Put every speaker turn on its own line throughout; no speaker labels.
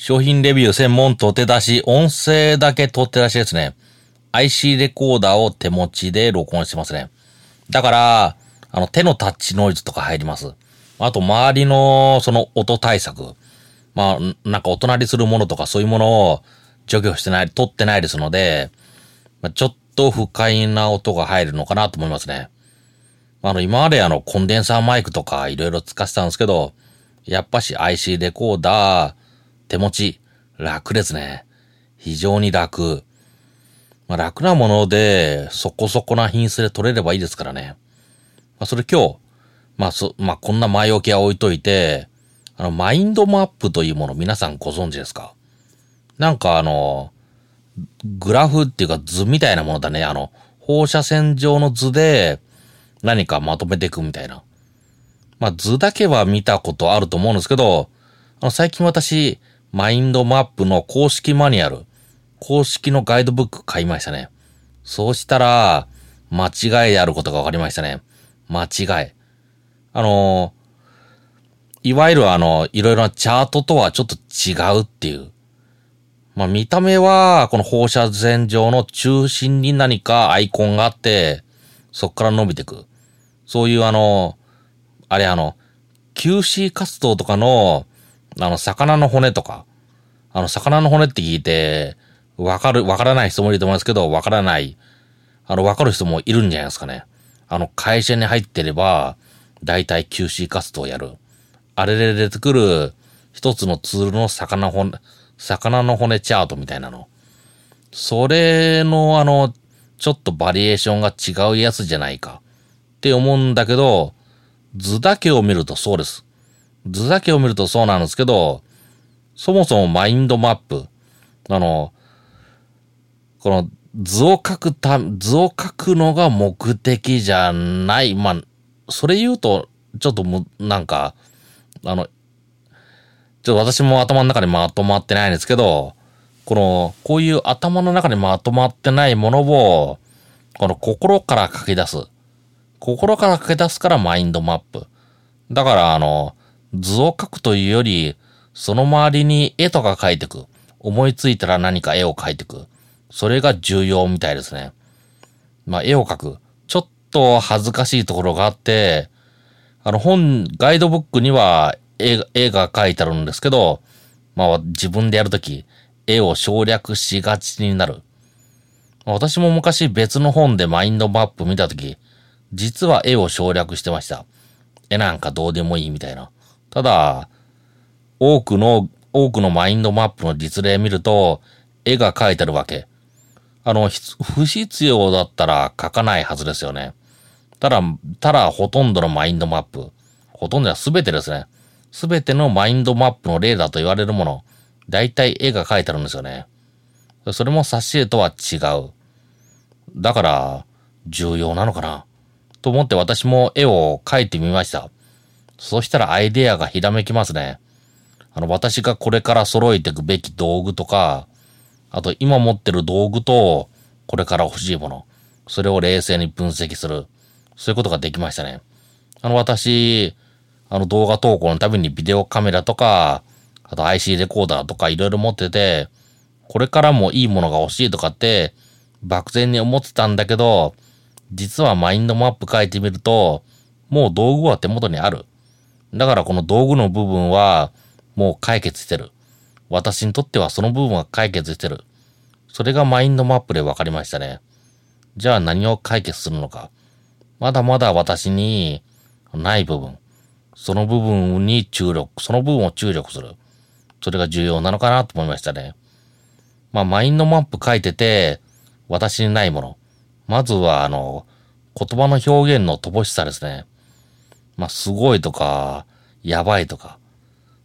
商品レビュー専門取って出し、音声だけ取って出しですね。IC レコーダーを手持ちで録音してますね。だから、あの手のタッチノイズとか入ります。あと周りのその音対策。まあ、なんかお隣するものとかそういうものを除去してない、取ってないですので、まあ、ちょっと不快な音が入るのかなと思いますね。あの、今まであの、コンデンサーマイクとかいろいろ使ってたんですけど、やっぱし IC レコーダー、手持ち、楽ですね。非常に楽。まあ、楽なもので、そこそこな品質で取れればいいですからね。まあ、それ今日、まあ、そ、まあ、こんな前置きは置いといて、あの、マインドマップというもの皆さんご存知ですか？なんかあの、グラフっていうか図みたいなものだね。あの、放射線状の図で何かまとめていくみたいな。まあ図だけは見たことあると思うんですけど、あの最近私、マインドマップの公式マニュアル、公式のガイドブック買いましたね。そうしたら、間違いであることが分かりましたね。間違い。あの、いわゆるあの、いろいろなチャートとはちょっと違うっていう。まあ見た目は、この放射線上の中心に何かアイコンがあって、そこから伸びていく。そういうあの、あれあの、QC 活動とかの、あの、魚の骨とか、あの、魚の骨って聞いて、わかる、わからない人もいると思いますけど、わからない、あの、わかる人もいるんじゃないですかね。あの、会社に入ってれば、大体 QC 活動をやる。あれで出てくる、一つのツールの魚骨、魚の骨チャートみたいなの。それの、あの、ちょっとバリエーションが違うやつじゃないか。って思うんだけど、図だけを見るとそうです。図だけを見るとそうなんですけど、そもそもマインドマップ、あの、この図を書くた、図を書くのが目的じゃない。まあ、それ言うと、ちょっとむ、なんか、あの、ちょっと私も頭の中にまとまってないんですけど、この、こういう頭の中にまとまってないものを、この心から書き出す。心から書き出すからマインドマップ。だから、あの、図を描くというより、その周りに絵とか描いていく。思いついたら何か絵を描いていく。それが重要みたいですね。まあ、絵を描く。ちょっと恥ずかしいところがあって、あの本、ガイドブックには絵絵が描いてあるんですけど、まあ自分でやるとき、絵を省略しがちになる。私も昔別の本でマインドマップ見たとき、実は絵を省略してました。絵なんかどうでもいいみたいな。ただ、多くの、多くのマインドマップの実例見ると、絵が描いてるわけ。あの、不必要だったら描かないはずですよね。ただ、ただほとんどのマインドマップ、ほとんどは全てですね。全てのマインドマップの例だと言われるもの、大体絵が描いてるんですよね。それも挿絵とは違う。だから、重要なのかな。と思って私も絵を描いてみました。そしたらアイデアがひらめきますね。あの、私がこれから揃えていくべき道具とか、あと今持ってる道具と、これから欲しいもの。それを冷静に分析する。そういうことができましたね。あの、私、あの動画投稿のためにビデオカメラとか、あと IC レコーダーとかいろいろ持ってて、これからもいいものが欲しいとかって、漠然に思ってたんだけど、実はマインドマップ書いてみると、もう道具は手元にある。だからこの道具の部分は、もう解決してる。私にとってはその部分は解決してる。それがマインドマップで分かりましたね。じゃあ何を解決するのか。まだまだ私にない部分。その部分に注力、その部分を注力する。それが重要なのかなと思いましたね。まあ、マインドマップ書いてて、私にないもの。まずは、あの、言葉の表現の乏しさですね。まあ、すごいとか、やばいとか。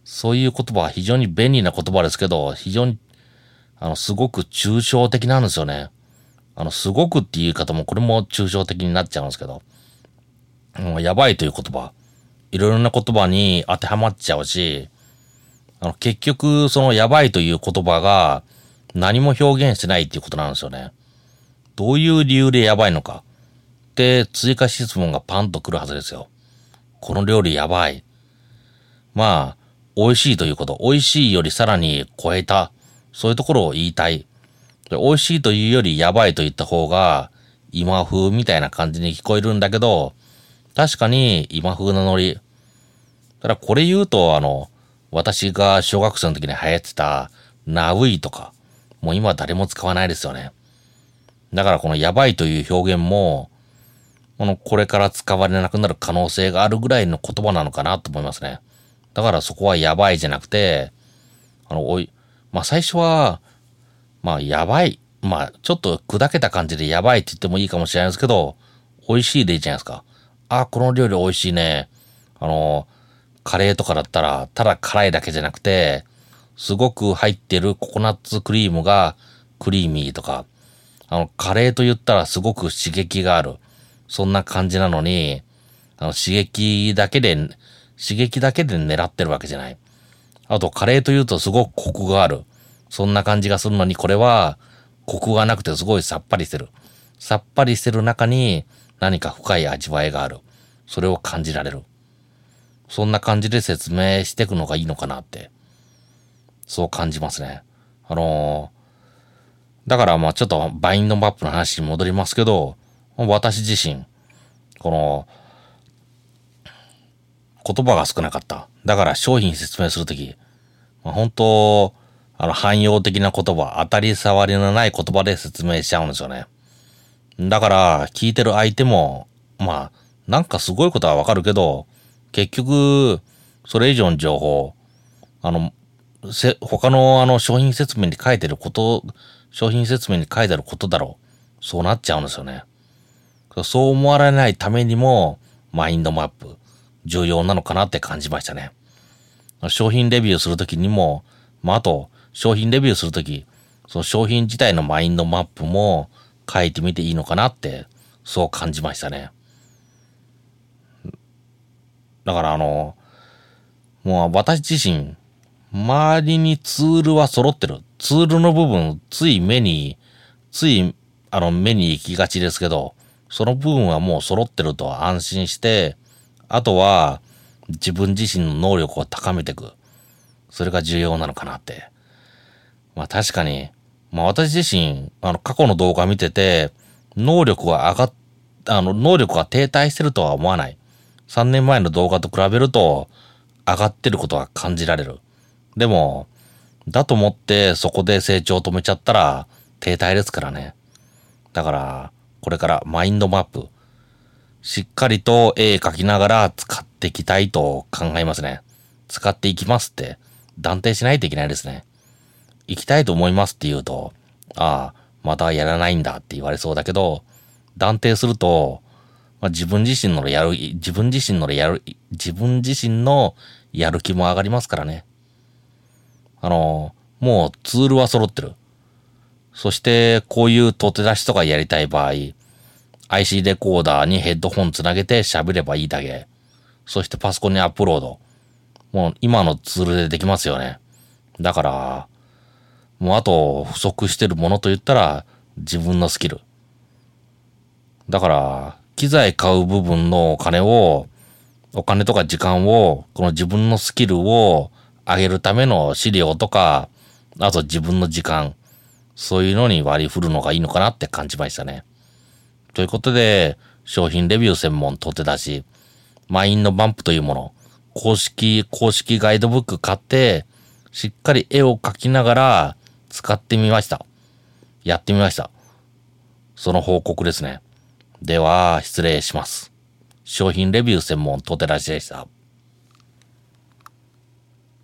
そういう言葉は非常に便利な言葉ですけど、非常に、あの、すごく抽象的なんですよね。あの、すごくっていう言い方も、これも抽象的になっちゃうんですけど。もうやばいという言葉。いろいろな言葉に当てはまっちゃうし、あの、結局、そのやばいという言葉が何も表現してないっていうことなんですよね。どういう理由でやばいのか。って追加質問がパンと来るはずですよ。この料理やばい。まあ、美味しいということ。美味しいよりさらに超えた。そういうところを言いたい。美味しいというよりやばいと言った方が、今風みたいな感じに聞こえるんだけど、確かに今風なノリ。ただこれ言うと、あの、私が小学生の時に流行ってた、ナウイとか、もう今誰も使わないですよね。だからこのやばいという表現も、このこれから使われなくなる可能性があるぐらいの言葉なのかなと思いますね。だからそこはやばいじゃなくて、あの、おい、まあ最初は、まあやばい。まあちょっと砕けた感じでやばいって言ってもいいかもしれないですけど、美味しいでいいじゃないですか。あ、この料理美味しいね。あの、カレーとかだったら、ただ辛いだけじゃなくて、すごく入ってるココナッツクリームがクリーミーとか、あの、カレーと言ったらすごく刺激がある。そんな感じなのに、あの、刺激だけで、刺激だけで狙ってるわけじゃない。あと、カレーというとすごくコクがある。そんな感じがするのに、これは、コクがなくてすごいさっぱりしてる。さっぱりしてる中に何か深い味わいがある。それを感じられる。そんな感じで説明していくのがいいのかなって。そう感じますね。あのー、だからまあちょっとバインドマップの話に戻りますけど、私自身、この、言葉が少なかった。だから商品説明するとき、まあ、本当、あの、汎用的な言葉、当たり障りのない言葉で説明しちゃうんですよね。だから、聞いてる相手も、まあ、なんかすごいことはわかるけど、結局、それ以上の情報、あの、せ、他のあの商品説明に書いてること、商品説明に書いてあることだろう。そうなっちゃうんですよね。そう思われないためにも、マインドマップ、重要なのかなって感じましたね。商品レビューするときにも、まあ、あと、商品レビューするとき、その商品自体のマインドマップも書いてみていいのかなって、そう感じましたね。だからあの、もう私自身、周りにツールは揃ってる。ツールの部分、つい目に、つい、あの、目に行きがちですけど、その部分はもう揃ってると安心して、あとは、自分自身の能力を高めていく。それが重要なのかなって。まあ確かに、まあ私自身、あの、過去の動画見てて、能力は上がっ、あの、能力が停滞してるとは思わない。3年前の動画と比べると、上がってることは感じられる。でも、だと思ってそこで成長を止めちゃったら停滞ですからね。だから、これからマインドマップ、しっかりと絵描きながら使っていきたいと考えますね。使っていきますって断定しないといけないですね。行きたいと思いますって言うと、ああ、またやらないんだって言われそうだけど、断定すると、まあ、自分自身のやる、自分自身のやる、自分自身のやる気も上がりますからね。あの、もうツールは揃ってる。そして、こういう取手出しとかやりたい場合、IC レコーダーにヘッドホンつなげて喋ればいいだけ。そしてパソコンにアップロード。もう今のツールでできますよね。だから、もうあと不足してるものと言ったら自分のスキル。だから、機材買う部分のお金を、お金とか時間を、この自分のスキルを上げるための資料とか、あと自分の時間、そういうのに割り振るのがいいのかなって感じましたね。ということで、商品レビュー専門取って出し、マインドバンプというもの、公式、公式ガイドブック買って、しっかり絵を描きながら使ってみました。やってみました。その報告ですね。では、失礼します。商品レビュー専門トテラジでした。